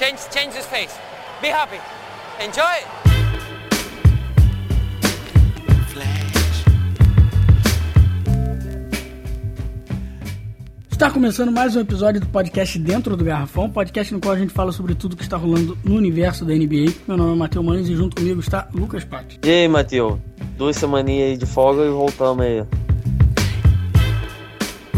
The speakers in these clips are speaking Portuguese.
Change, change his face. Be happy. Enjoy. Está começando mais um episódio do podcast Dentro do Garrafão, podcast no qual a gente fala sobre tudo que está rolando no universo da NBA. Meu nome é Matheus Manes e junto comigo está Lucas Patti. E aí, Matheus? Duas semaninhas aí de folga e voltamos aí.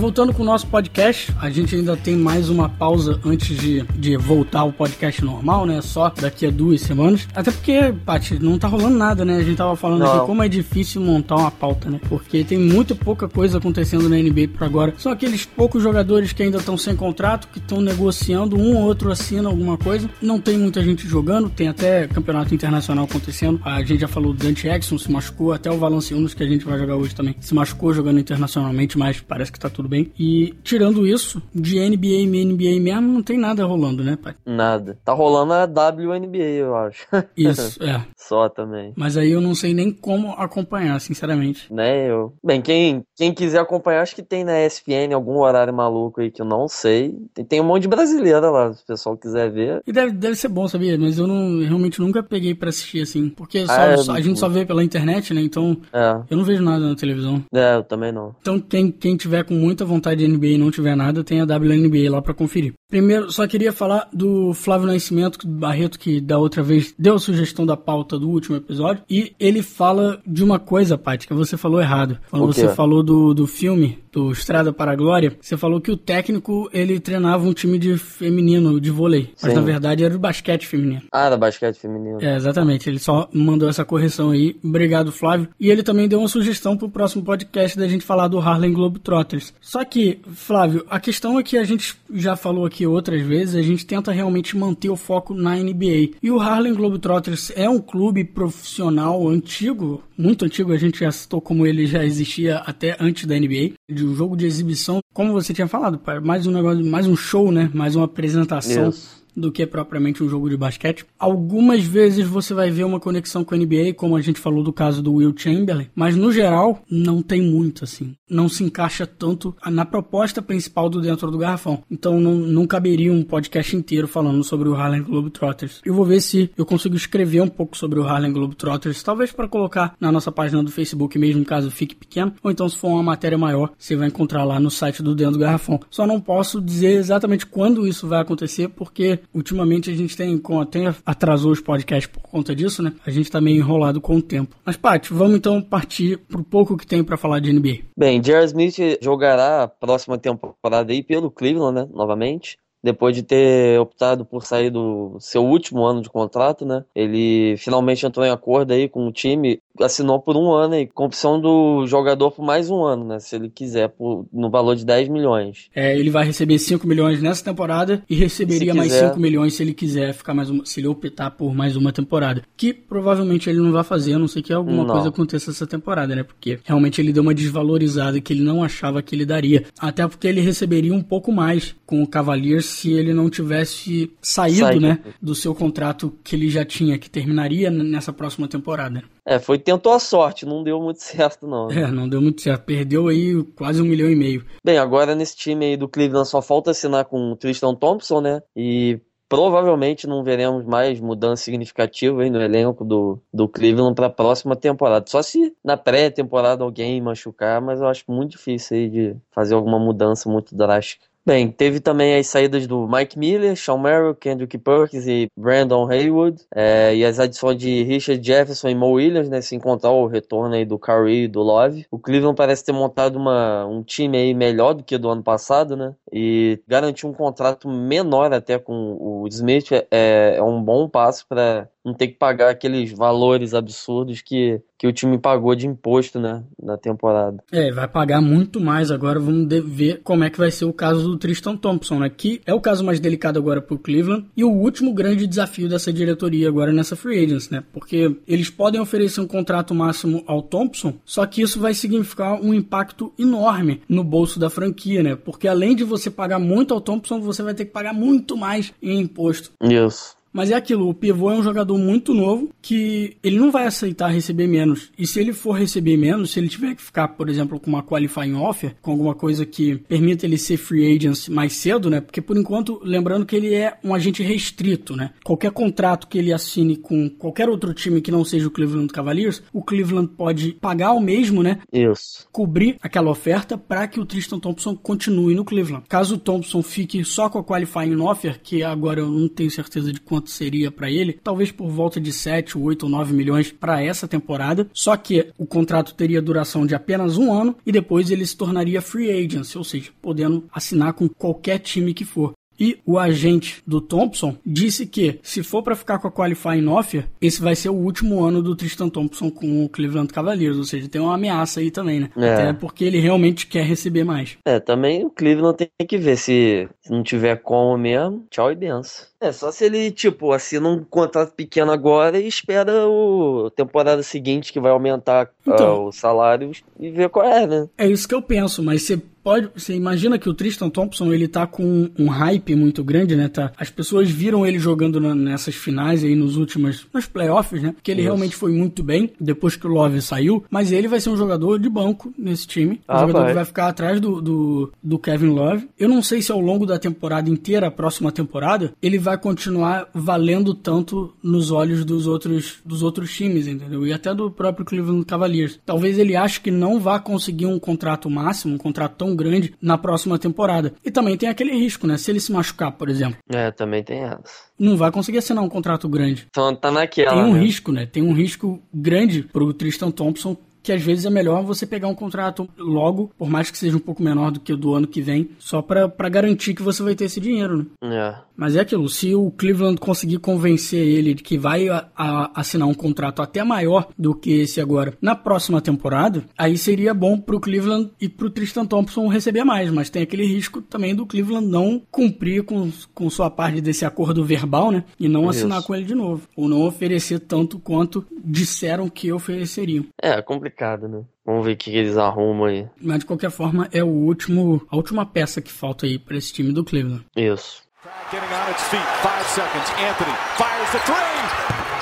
Voltando com o nosso podcast, a gente ainda tem mais uma pausa antes de, de voltar ao podcast normal, né? Só daqui a duas semanas. Até porque, Paty, não tá rolando nada, né? A gente tava falando Não. aqui como é difícil montar uma pauta, né? Porque tem muito pouca coisa acontecendo na NBA por agora. São aqueles poucos jogadores que ainda estão sem contrato, que estão negociando, um ou outro assina alguma coisa. Não tem muita gente jogando, tem até campeonato internacional acontecendo. A gente já falou do Dante Jackson, se machucou, até o Valanciunas, que a gente vai jogar hoje também, se machucou jogando internacionalmente, mas parece que tá tudo bem. E tirando isso, de NBA e NBA mesmo, não tem nada rolando, né, pai? Nada. Tá rolando a WNBA, eu acho. Isso, é. Só também. Mas aí eu não sei nem como acompanhar, sinceramente. Né, eu. Bem, quem, quem quiser acompanhar, acho que tem na ESPN algum horário maluco aí que eu não sei. Tem, tem um monte de brasileira lá, se o pessoal quiser ver. E deve, deve ser bom, sabia? Mas eu não realmente nunca peguei pra assistir assim. Porque só- Ah, é só- a gente só vê pela internet, né? Então É, eu não vejo nada na televisão. é, eu também não. Então, quem, quem tiver com muita vontade de NBA e não tiver nada, tem a WNBA lá pra conferir. Primeiro, só queria falar do Flávio Nascimento que- Barreto, que da outra vez deu a sugestão da pauta do último episódio. E ele fala de uma coisa, Paty, que você falou errado. Quando você falou do, do filme, do Estrada para a Glória, você falou que o técnico, ele treinava um time de feminino, de vôlei. Mas Sim. na verdade era o basquete feminino. Ah, da basquete feminino. É, exatamente. Ele só mandou essa correção aí. Obrigado, Flávio. E ele também deu uma sugestão pro próximo podcast da gente falar do Harlem Globetrotters. Só que, Flávio, a questão é que a gente já falou aqui outras vezes, a gente tenta realmente manter o foco na NBA. E o Harlem Globetrotters é um clube profissional antigo, muito antigo, a gente já citou como ele já existia até antes da NBA, de um jogo de exibição, como você tinha falado, mais um negócio, mais um show, né? Mais uma apresentação Isso. Do que propriamente um jogo de basquete. Algumas vezes você vai ver uma conexão com a NBA, como a gente falou do caso do Will Chamberlain, mas no geral não tem muito assim. Não se encaixa tanto na proposta principal do Dentro do Garrafão. Então não, não caberia um podcast inteiro falando sobre o Harlem Globetrotters. Eu vou ver se eu consigo escrever um pouco sobre o Harlem Globetrotters, talvez para colocar na nossa página do Facebook mesmo, caso fique pequeno, ou então se for uma matéria maior, você vai encontrar lá no site do Dentro do Garrafão. Só não posso dizer exatamente quando isso vai acontecer, porque ultimamente a gente tem, até atrasou os podcasts por conta disso, né? A gente tá meio enrolado com o tempo. Mas, Paty, vamos então partir pro pouco que tem para falar de NBA. Bem, J.R. Smith jogará a próxima temporada aí pelo Cleveland, né? Novamente. Depois de ter optado por sair do seu último ano de contrato, né? Ele finalmente entrou em acordo aí com o time, assinou por um ano aí, com opção do jogador por mais um ano, né? Se ele quiser, por, no valor de 10 milhões. É, ele vai receber 5 milhões nessa temporada e receberia mais quiser. 5 milhões se ele quiser ficar mais uma, se ele optar por mais uma temporada. Que provavelmente ele não vai fazer, a não ser que alguma Não. coisa aconteça essa temporada, né? Porque realmente ele deu uma desvalorizada que ele não achava que ele daria. Até porque ele receberia um pouco mais com o Cavaliers se ele não tivesse saído, né? Do seu contrato que ele já tinha, que terminaria nessa próxima temporada. É, foi, tentou a sorte, não deu muito certo, não. né? É, não deu muito certo. Perdeu aí quase um milhão e meio. Bem, agora nesse time aí do Cleveland só falta assinar com o Tristan Thompson, né? E provavelmente não veremos mais mudança significativa aí no elenco do, do Cleveland para a próxima temporada. Só se na pré-temporada alguém machucar, mas eu acho muito difícil aí de fazer alguma mudança muito drástica. Bem, teve também as saídas do Mike Miller, Sean Merrill, Kendrick Perkins e Brandon Haywood, é, e as adições de Richard Jefferson e Mo Williams, né, se encontrar o retorno aí do Curry e do Love. O Cleveland parece ter montado uma, um time aí melhor do que do ano passado, né, e garantiu um contrato menor até com o Smith é, é um bom passo para não ter que pagar aqueles valores absurdos que, que o time pagou de imposto, né, na temporada. É, vai pagar muito mais agora. Vamos ver como é que vai ser o caso do Tristan Thompson, né? Que é o caso mais delicado agora pro Cleveland e o último grande desafio dessa diretoria agora nessa free agency, né? Porque eles podem oferecer um contrato máximo ao Thompson, só que isso vai significar um impacto enorme no bolso da franquia, né? Porque além de você pagar muito ao Thompson, você vai ter que pagar muito mais em imposto. Isso. Mas é aquilo, o pivô é um jogador muito novo que ele não vai aceitar receber menos. E se ele for receber menos, se ele tiver que ficar, por exemplo, com uma qualifying offer, com alguma coisa que permita ele ser free agent mais cedo, né? Porque por enquanto, lembrando que ele é um agente restrito, né? Qualquer contrato que ele assine com qualquer outro time que não seja o Cleveland Cavaliers, o Cleveland pode pagar o mesmo, né? Isso. Cobrir aquela oferta para que o Tristan Thompson continue no Cleveland. Caso o Thompson fique só com a qualifying offer, que agora eu não tenho certeza de quanto seria para ele, talvez por volta de 7, 8 ou 9 milhões para essa temporada. Só que o contrato teria duração de apenas um ano e depois ele se tornaria free agent, ou seja, podendo assinar com qualquer time que for. E o agente do Thompson disse que, se for para ficar com a qualifying offer, esse vai ser o último ano do Tristan Thompson com o Cleveland Cavaliers. Ou seja, tem uma ameaça aí também, né? É. Até porque ele realmente quer receber mais. É, também o Cleveland tem que ver se não tiver como mesmo, tchau e benção. É, só se ele, tipo, assina um contrato pequeno agora e espera o temporada seguinte que vai aumentar então, uh, os salários e ver qual é, né? É isso que eu penso, mas você pode, você imagina que o Tristan Thompson ele tá com um hype muito grande, né? Tá, as pessoas viram ele jogando na, nessas finais aí nos últimos, nos playoffs, né? Que ele Isso. realmente foi muito bem depois que o Love saiu, mas ele vai ser um jogador de banco nesse time, um ah, jogador vai. que vai ficar atrás do, do, do Kevin Love. Eu não sei se ao longo da temporada inteira, a próxima temporada, ele vai continuar valendo tanto nos olhos dos outros, dos outros times, entendeu? E até do próprio Cleveland Cavaliers. Talvez ele ache que não vá conseguir um contrato máximo, um contrato tão grande na próxima temporada. E também tem aquele risco, né? Se ele se machucar, por exemplo. É, também tem essa. Não vai conseguir assinar um contrato grande. Então tá naquela. Tem um né? risco, né? Tem um risco grande pro Tristan Thompson que às vezes é melhor você pegar um contrato logo, por mais que seja um pouco menor do que o do ano que vem, só para garantir que você vai ter esse dinheiro, né? É. Mas é aquilo, se o Cleveland conseguir convencer ele de que vai a, a, assinar um contrato até maior do que esse agora na próxima temporada, aí seria bom pro Cleveland e pro Tristan Thompson receber mais, mas tem aquele risco também do Cleveland não cumprir com, com sua parte desse acordo verbal, né? E não assinar Isso. com ele de novo, ou não oferecer tanto quanto disseram que ofereceriam. É, complicado, né? Vamos ver o que eles arrumam aí. Mas de qualquer forma, é o último, a última peça que falta aí para esse time do Cleveland. Isso. Getting on its feet. Five seconds. Anthony fires the three.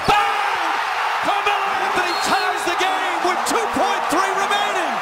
Bang! Carmelo Anthony ties the game with 2.3 remaining.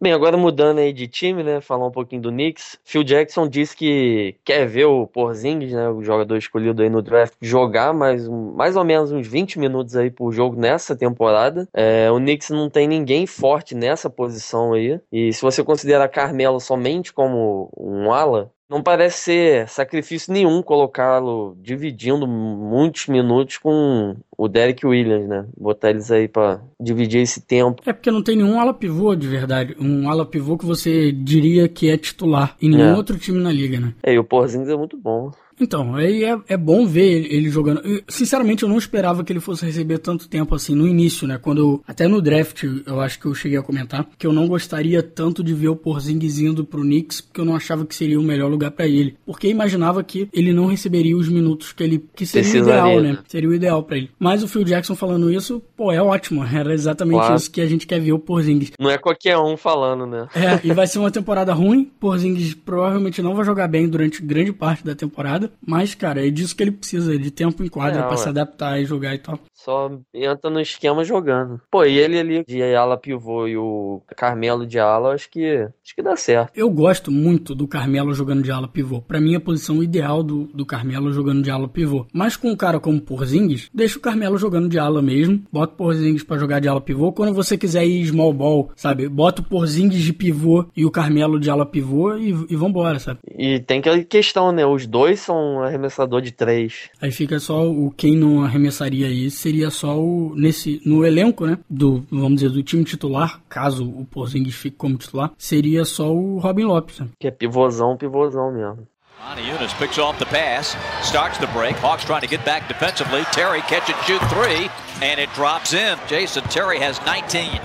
Bem, agora mudando aí de time, né? Falar um pouquinho do Knicks. Phil Jackson disse que quer ver o Porzingis, né? O jogador escolhido aí no draft, jogar mais, mais ou menos uns 20 minutos aí por jogo nessa temporada. É, o Knicks não tem ninguém forte nessa posição aí. E se você considerar Carmelo somente como um ala, não parece ser sacrifício nenhum colocá-lo dividindo muitos minutos com o Derek Williams, né? Botar eles aí para dividir esse tempo. É porque não tem nenhum ala pivô de verdade. Um ala pivô que você diria que é titular em nenhum é. outro time na liga, né? É, e o Porzingis é muito bom. Então, aí é, é bom ver ele, jogando. Eu, sinceramente, eu não esperava que ele fosse receber tanto tempo assim no início, né? Quando eu, até no draft, eu acho que eu cheguei a comentar que eu não gostaria tanto de ver o Porzingis indo pro Knicks, porque eu não achava que seria o melhor lugar para ele. Porque imaginava que ele não receberia os minutos que ele que seria o ideal, né? Seria o ideal para ele. Mas o Phil Jackson falando isso, pô, é ótimo. Era exatamente claro. isso que a gente quer ver o Porzingis. Não é qualquer um falando, né? É, e vai ser uma temporada ruim. Porzingis provavelmente não vai jogar bem durante grande parte da temporada, mas cara, é disso que ele precisa, de tempo em quadra é, para se adaptar e jogar e tal. Só entra no esquema jogando. Pô, e ele ali de ala pivô e o Carmelo de ala, acho que acho que dá certo. Eu gosto muito do Carmelo jogando de ala pivô. Para mim a posição ideal do, do Carmelo jogando de ala pivô. Mas com um cara como Porzingis, deixa o Carmelo jogando de ala mesmo. Bota o Porzingis para jogar de ala pivô. Quando você quiser ir small ball, sabe? Bota o Porzingis de pivô e o Carmelo de ala pivô e, e vambora, sabe? E tem aquela questão, né? Os dois são arremessador de três. Aí fica só o quem não arremessaria isso seria só o nesse no elenco, né, do vamos dizer do time titular, caso o Porzingis fique como titular, seria só o Robin Lopes. Né? Que é pivôzão, pivôzão mesmo. Monty Eunice picks off the pass, starts the break. Hawks trying to get back defensively. Terry catch and shoot three, and it drops in. Jason Terry has 19.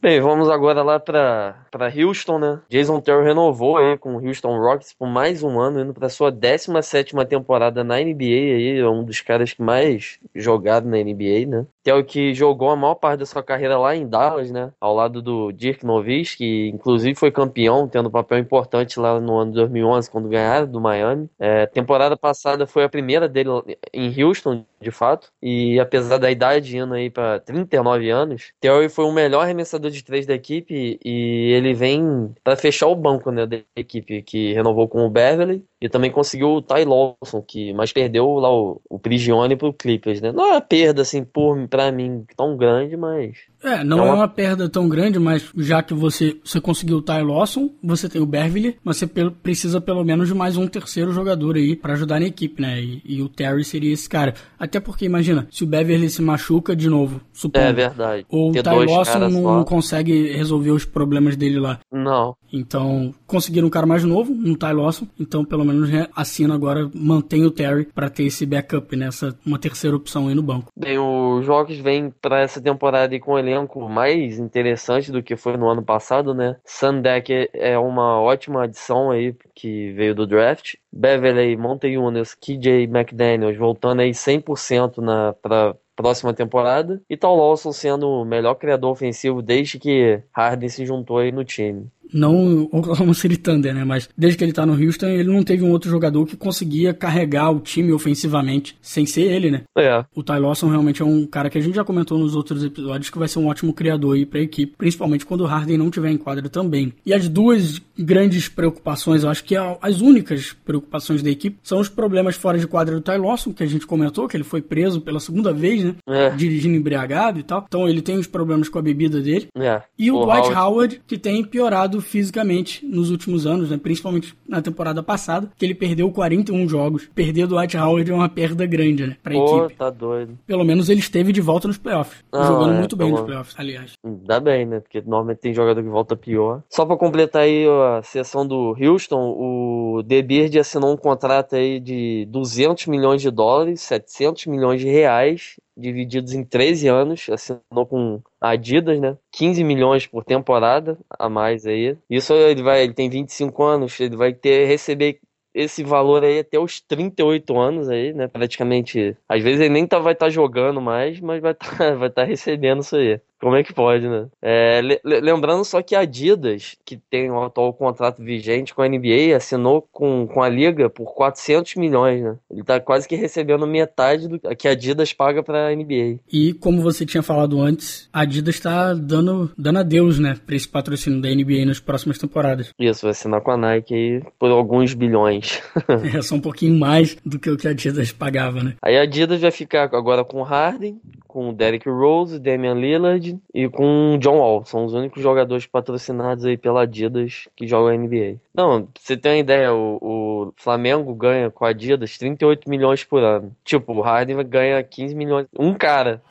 Bem, vamos agora lá para para Houston, né? Jason Terry renovou aí com o Houston Rockets por mais um ano, indo para sua 17 temporada na NBA aí, é um dos caras que mais jogaram na NBA, né? Que é o que jogou a maior parte da sua carreira lá em Dallas, né? Ao lado do Dirk Nowitzki, que inclusive foi campeão, tendo um papel importante lá no ano de 2011, quando ganharam do Miami. É, temporada passada foi a primeira dele em Houston, de fato. E apesar da idade indo aí para 39 anos, Terry foi o melhor arremessador de três da equipe e ele vem para fechar o banco né, da equipe, que renovou com o Beverly e também conseguiu o Ty Lawson, que mas perdeu lá o, o Prigione pro Clippers, né? Não é uma perda, assim, por, pra mim, tão grande, mas... É, não é uma... é uma... perda tão grande, mas já que você, você conseguiu o Ty Lawson, você tem o Beverly, mas você precisa pelo menos de mais um terceiro jogador aí para ajudar na equipe, né? E, e, o Terry seria esse cara. Até porque, imagina, se o Beverly se machuca de novo, supondo... É verdade. Ou o Ty Lawson não só. consegue resolver os problemas dele lá. Não. Então, conseguiram um cara mais novo, um Ty Lawson, então pelo menos assina agora, mantém o Terry para ter esse backup nessa uma terceira opção aí no banco. Bem, o Jogos vem para essa temporada com um elenco mais interessante do que foi no ano passado, né? Sandek é uma ótima adição aí que veio do draft. Beverly, Montejunas, KJ McDaniels voltando aí 100% na para próxima temporada. E Tal Lawson sendo o melhor criador ofensivo desde que Harden se juntou aí no time não o Oklahoma City Thunder, né? Mas desde que ele tá no Houston, ele não teve um outro jogador que conseguia carregar o time ofensivamente, sem ser ele, né? É. O Ty Lawson realmente é um cara que a gente já comentou nos outros episódios que vai ser um ótimo criador aí pra equipe, principalmente quando o Harden não tiver em quadra também. E as duas grandes preocupações, eu acho que as únicas preocupações da equipe são os problemas fora de quadra do Ty Lawson, que a gente comentou, que ele foi preso pela segunda vez, né? É. Dirigindo embriagado e tal. Então ele tem os problemas com a bebida dele. É. E o, o Dwight Howard... Howard, que tem piorado fisicamente nos últimos anos, né? principalmente na temporada passada, que ele perdeu 41 jogos. Perder do Dwight Howard é uma perda grande, né? Pra Pô, equipe. tá doido. Pelo menos ele esteve de volta nos playoffs. Ah, jogando é, muito bem nos playoffs, aliás. Dá bem, né? Porque normalmente tem jogador que volta pior. Só pra completar aí a sessão do Houston, o De Beard assinou um contrato aí de 200 milhões de dólares, 700 milhões de reais divididos em 13 anos, assinou com Adidas, né? 15 milhões por temporada a mais aí. Isso ele vai, ele tem 25 anos, ele vai ter receber esse valor aí até os 38 anos aí, né? Praticamente. Às vezes ele nem tá, vai estar tá jogando mais, mas vai estar tá, vai tá recebendo isso aí. Como é que pode, né? É, lembrando só que a Adidas, que tem o atual contrato vigente com a NBA, assinou com, com a Liga por 400 milhões, né? Ele tá quase que recebendo metade do que a Adidas paga pra NBA. E como você tinha falado antes, a Adidas tá dando, dando adeus, né? Pra esse patrocínio da NBA nas próximas temporadas. Isso, vai assinar com a Nike aí por alguns bilhões. é, só um pouquinho mais do que o que a Adidas pagava, né? Aí a Adidas vai ficar agora com o Harden, com o Derrick Rose, Damian Lillard e com o John Wall. São os únicos jogadores patrocinados aí pela Adidas que jogam a NBA. Não, pra você ter uma ideia, o, o, Flamengo ganha com a Adidas 38 milhões por ano. Tipo, o Harden ganha 15 milhões. Um cara.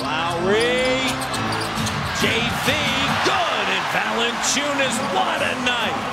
Lowry, JV, good, and Valanciunas, what a night!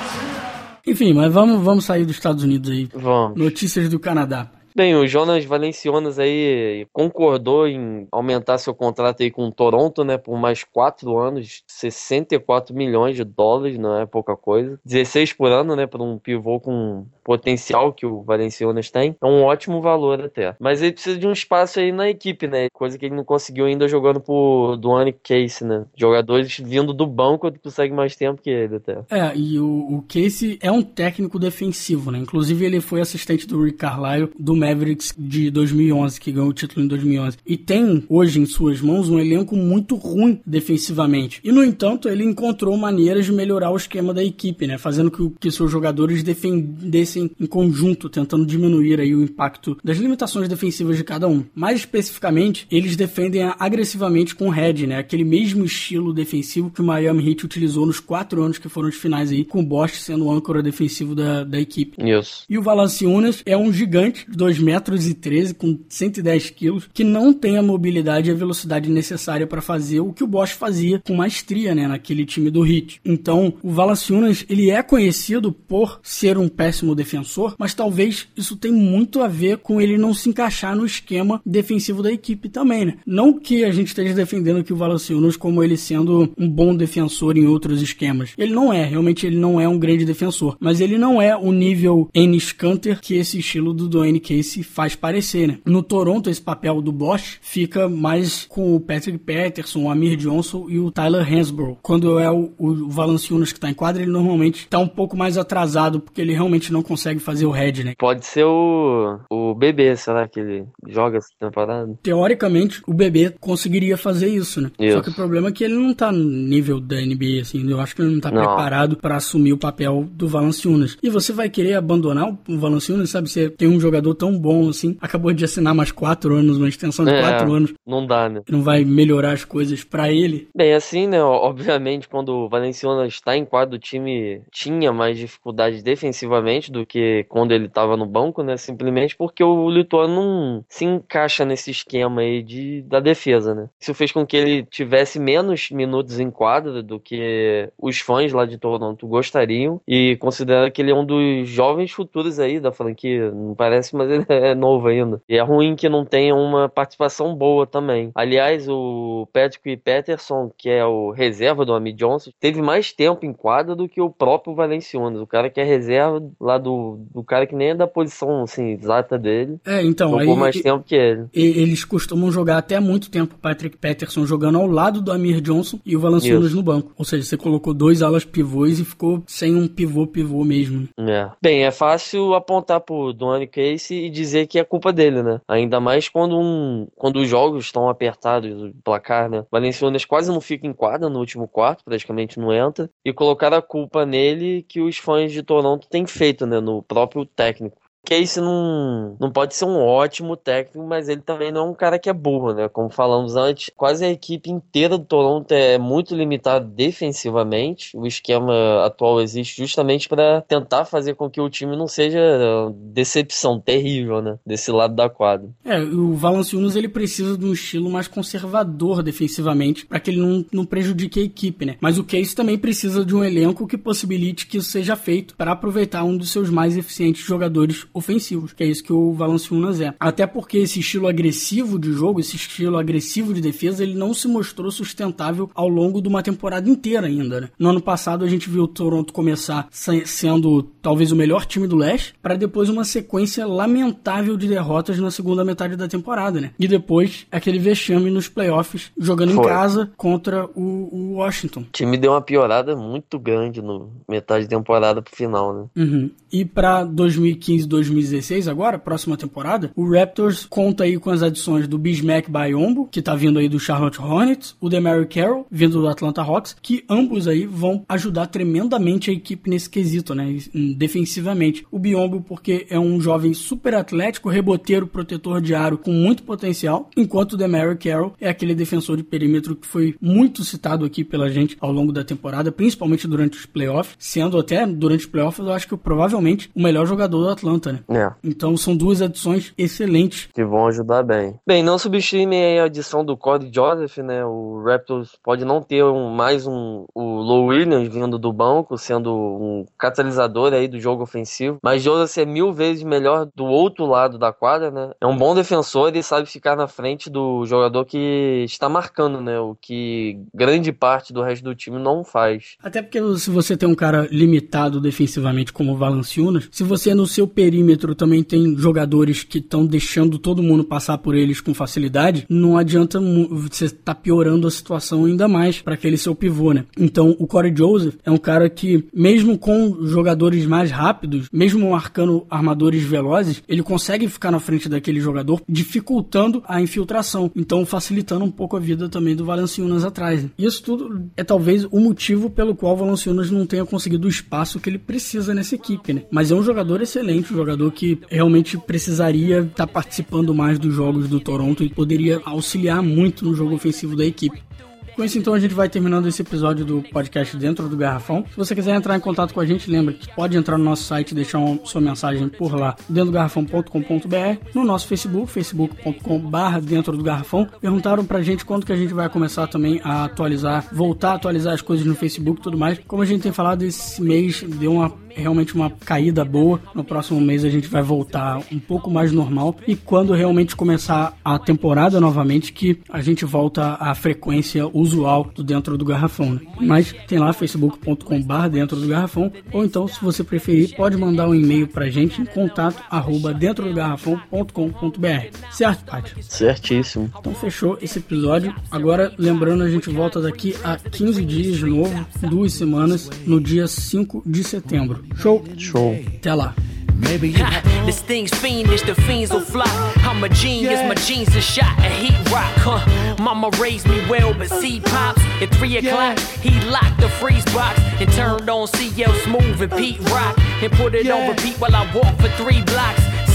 Enfim, mas vamos, vamos sair dos Estados Unidos aí. Vamos. Notícias do Canadá. Bem, o Jonas Valenciunas aí concordou em aumentar seu contrato aí com o Toronto, né, por mais quatro anos, 64 milhões de dólares, não é pouca coisa. 16 por ano, né, para um pivô com potencial que o Valenciunas tem. É um ótimo valor até. Mas ele precisa de um espaço aí na equipe, né, coisa que ele não conseguiu ainda jogando por Duane Case, né. Jogadores vindo do banco, ele consegue mais tempo que ele até. É, e o, o Case é um técnico defensivo, né, inclusive ele foi assistente do Rick Carlisle, do Mavericks de 2011, que ganhou o título em 2011. E tem hoje em suas mãos um elenco muito ruim defensivamente. E no entanto, ele encontrou maneiras de melhorar o esquema da equipe, né? Fazendo que, que seus jogadores defendessem em conjunto, tentando diminuir aí o impacto das limitações defensivas de cada um. Mais especificamente, eles defendem agressivamente com o head, né? Aquele mesmo estilo defensivo que o Miami Heat utilizou nos quatro anos que foram os finais aí, com o Bosch sendo o âncora defensivo da, da equipe. Isso. E o Valanciunas é um gigante, de 2 metros e 13 com 110 quilos, que não tem a mobilidade e a velocidade necessária para fazer o que o Bosch fazia com maestria, né, naquele time do Heat. Então, o Valanciunas, ele é conhecido por ser um péssimo defensor, mas talvez isso tenha muito a ver com ele não se encaixar no esquema defensivo da equipe também, né? Não que a gente esteja defendendo que o Valanciunas como ele sendo um bom defensor em outros esquemas. Ele não é, realmente ele não é um grande defensor, mas ele não é o nível Ennis Canter que esse estilo do Dwayne Casey faz parecer, né? No Toronto, esse papel do Bosch fica mais com o Patrick Patterson, o Amir Johnson e o Tyler Hansbrough. Quando é o, o Valanciunas que está em quadra, ele normalmente está um pouco mais atrasado, porque ele realmente não consegue fazer o head, né? Pode ser o, o bebê, será que ele joga essa temporada? Teoricamente, o bebê conseguiria fazer isso, né? Isso. Só que o problema é que ele não tá no nível da NBA, assim. Eu acho que ele não tá Não. preparado para assumir o papel do Valanciunas. E você vai querer abandonar o Valanciunas, sabe? Você tem um jogador tão bom, assim, acabou de assinar mais quatro anos, uma extensão de É. quatro anos, Não dá, né? não vai melhorar as coisas para ele. Bem, assim, né? Obviamente, quando o Valenciunas está em quadro, o time tinha mais dificuldades defensivamente do que quando ele estava no banco, né? Simplesmente porque o Lituano não se encaixa nesse esquema aí de, da defesa, né? Isso fez com que ele tivesse menos minutos em quadra do que os fãs lá de Toronto gostariam e considera que ele é um dos jovens futuros aí da franquia. Não parece, mas ele é novo ainda. E é ruim que não tenha uma participação boa também. Aliás, o Patrick Peterson, que é o reserva do Ami Johnson, teve mais tempo em quadra do que o próprio Valenciunas. O cara que é reserva lá do, do cara que nem é da posição assim, exata dele. É, então, Jogou aí mais tempo que ele. e- eles costumam jogar até muito tempo o Patrick Patterson jogando ao lado do Amir Johnson e o Valanciunas no banco. Ou seja, você colocou dois alas pivôs e ficou sem um pivô pivô mesmo. É. Bem, é fácil apontar pro Donny Casey e dizer que é culpa dele, né? Ainda mais quando, um, quando os jogos estão apertados, o placar, né? Valenciunas quase não fica em quadra no último quarto, praticamente não entra. E colocar a culpa nele que os fãs de Toronto têm feito, né? No próprio técnico. Casey não, não pode ser um ótimo técnico, mas ele também não é um cara que é burro, né? Como falamos antes, quase a equipe inteira do Toronto é muito limitada defensivamente. O esquema atual existe justamente para tentar fazer com que o time não seja decepção terrível, né? Desse lado da quadra. É, o Valanciunas ele precisa de um estilo mais conservador defensivamente para que ele não, não prejudique a equipe, né? Mas o Case também precisa de um elenco que possibilite que isso seja feito para aproveitar um dos seus mais eficientes jogadores ofensivos, que é isso que o Valanciunas é. Até porque esse estilo agressivo de jogo, esse estilo agressivo de defesa, ele não se mostrou sustentável ao longo de uma temporada inteira ainda, né? No ano passado a gente viu o Toronto começar se- sendo talvez o melhor time do leste, para depois uma sequência lamentável de derrotas na segunda metade da temporada, né? E depois aquele vexame nos playoffs, jogando em Foi. casa contra o, o Washington. O time deu uma piorada muito grande no metade de temporada pro final, né? Uhum. E para 2015-2016 agora, próxima temporada, o Raptors conta aí com as adições do Bismack Biombo, que tá vindo aí do Charlotte Hornets, o Demary Carroll, vindo do Atlanta Hawks, que ambos aí vão ajudar tremendamente a equipe nesse quesito, né, defensivamente. O Biombo porque é um jovem super atlético, reboteiro, protetor de aro com muito potencial, enquanto o Demary Carroll é aquele defensor de perímetro que foi muito citado aqui pela gente ao longo da temporada, principalmente durante os playoffs, sendo até durante os playoffs eu acho que provavelmente o melhor jogador do Atlanta, né? É. Então são duas adições excelentes. que vão ajudar bem. Bem, não subestimem a adição do Cody Joseph, né? O Raptors pode não ter um, mais um o Low Williams vindo do banco, sendo um catalisador aí do jogo ofensivo, mas Joseph é mil vezes melhor do outro lado da quadra, né? É um bom defensor e sabe ficar na frente do jogador que está marcando, né? O que grande parte do resto do time não faz. Até porque se você tem um cara limitado defensivamente como o Valanciunas, se você no seu perímetro também tem jogadores que estão deixando todo mundo passar por eles com facilidade, não adianta você tá piorando a situação ainda mais para aquele seu pivô, né? Então o Corey Joseph é um cara que mesmo com jogadores mais rápidos, mesmo marcando armadores velozes, ele consegue ficar na frente daquele jogador, dificultando a infiltração, então facilitando um pouco a vida também do Valanciunas atrás. né? Isso tudo é talvez o motivo pelo qual o Valanciunas não tenha conseguido o espaço que ele precisa nessa equipe, né? Mas é um jogador excelente, um jogador que realmente precisaria estar participando mais dos jogos do Toronto e poderia auxiliar muito no jogo ofensivo da equipe. Com isso, então, a gente vai terminando esse episódio do podcast Dentro do Garrafão. Se você quiser entrar em contato com a gente, lembra que pode entrar no nosso site e deixar uma, sua mensagem por lá, dentro do garrafão.com.br, no nosso Facebook, facebook.com.br dentro do garrafão. Perguntaram pra gente quando que a gente vai começar também a atualizar, voltar a atualizar as coisas no Facebook e tudo mais. Como a gente tem falado, esse mês deu uma realmente uma caída boa. No próximo mês a gente vai voltar um pouco mais normal e quando realmente começar a temporada novamente que a gente volta à frequência usual do dentro do garrafão. Né? Mas tem lá facebook.com/barra dentro do garrafão ou então se você preferir pode mandar um e-mail pra gente em contato arroba dentro do garrafão.com.br. Certo, Paty? Certíssimo. Então fechou esse episódio. Agora lembrando a gente volta daqui a 15 dias de novo, duas semanas, no dia 5 de setembro. Show? Show. Até lá. Maybe this thing's fiendish, the fiends will fly. I'm a genius, my jeans are shot a heat rock, huh? Mama raised me well, but see pops at three o'clock. He locked the freeze box and turned on CL Smooth and Pete Rock and put it on repeat while I walk for three blocks.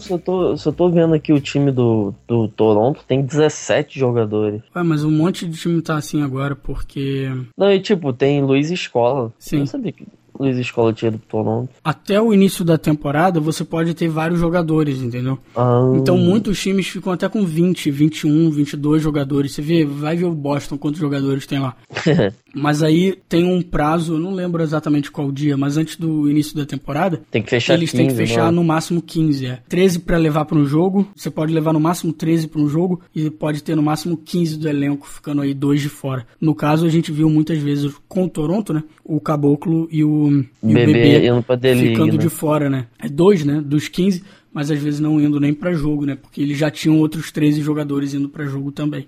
Só tô, só tô vendo aqui o time do, do Toronto, tem 17 jogadores. Ué, mas um monte de time tá assim agora porque Não, e tipo, tem Luiz Escola. Sim. Eu não sabia que Luiz Escola tinha do Toronto. até o início da temporada você pode ter vários jogadores, entendeu? Ah, Então muitos times ficam até com 20, 21, 22 jogadores. Você vê, vai ver o Boston quantos jogadores tem lá. Mas aí tem um prazo, eu não lembro exatamente qual dia, mas antes do início da temporada, tem que fechar eles 15, têm que fechar né? no máximo 15, é. 13 pra levar para um jogo, você pode levar no máximo 13 para um jogo e pode ter no máximo 15 do elenco, ficando aí dois de fora. No caso, a gente viu muitas vezes com o Toronto, né? O Caboclo e o, e o Bebê Bebê indo pra ficando né? de fora, né? É dois, né? Dos 15, mas às vezes não indo nem pra jogo, né? Porque eles já tinham outros 13 jogadores indo pra jogo também.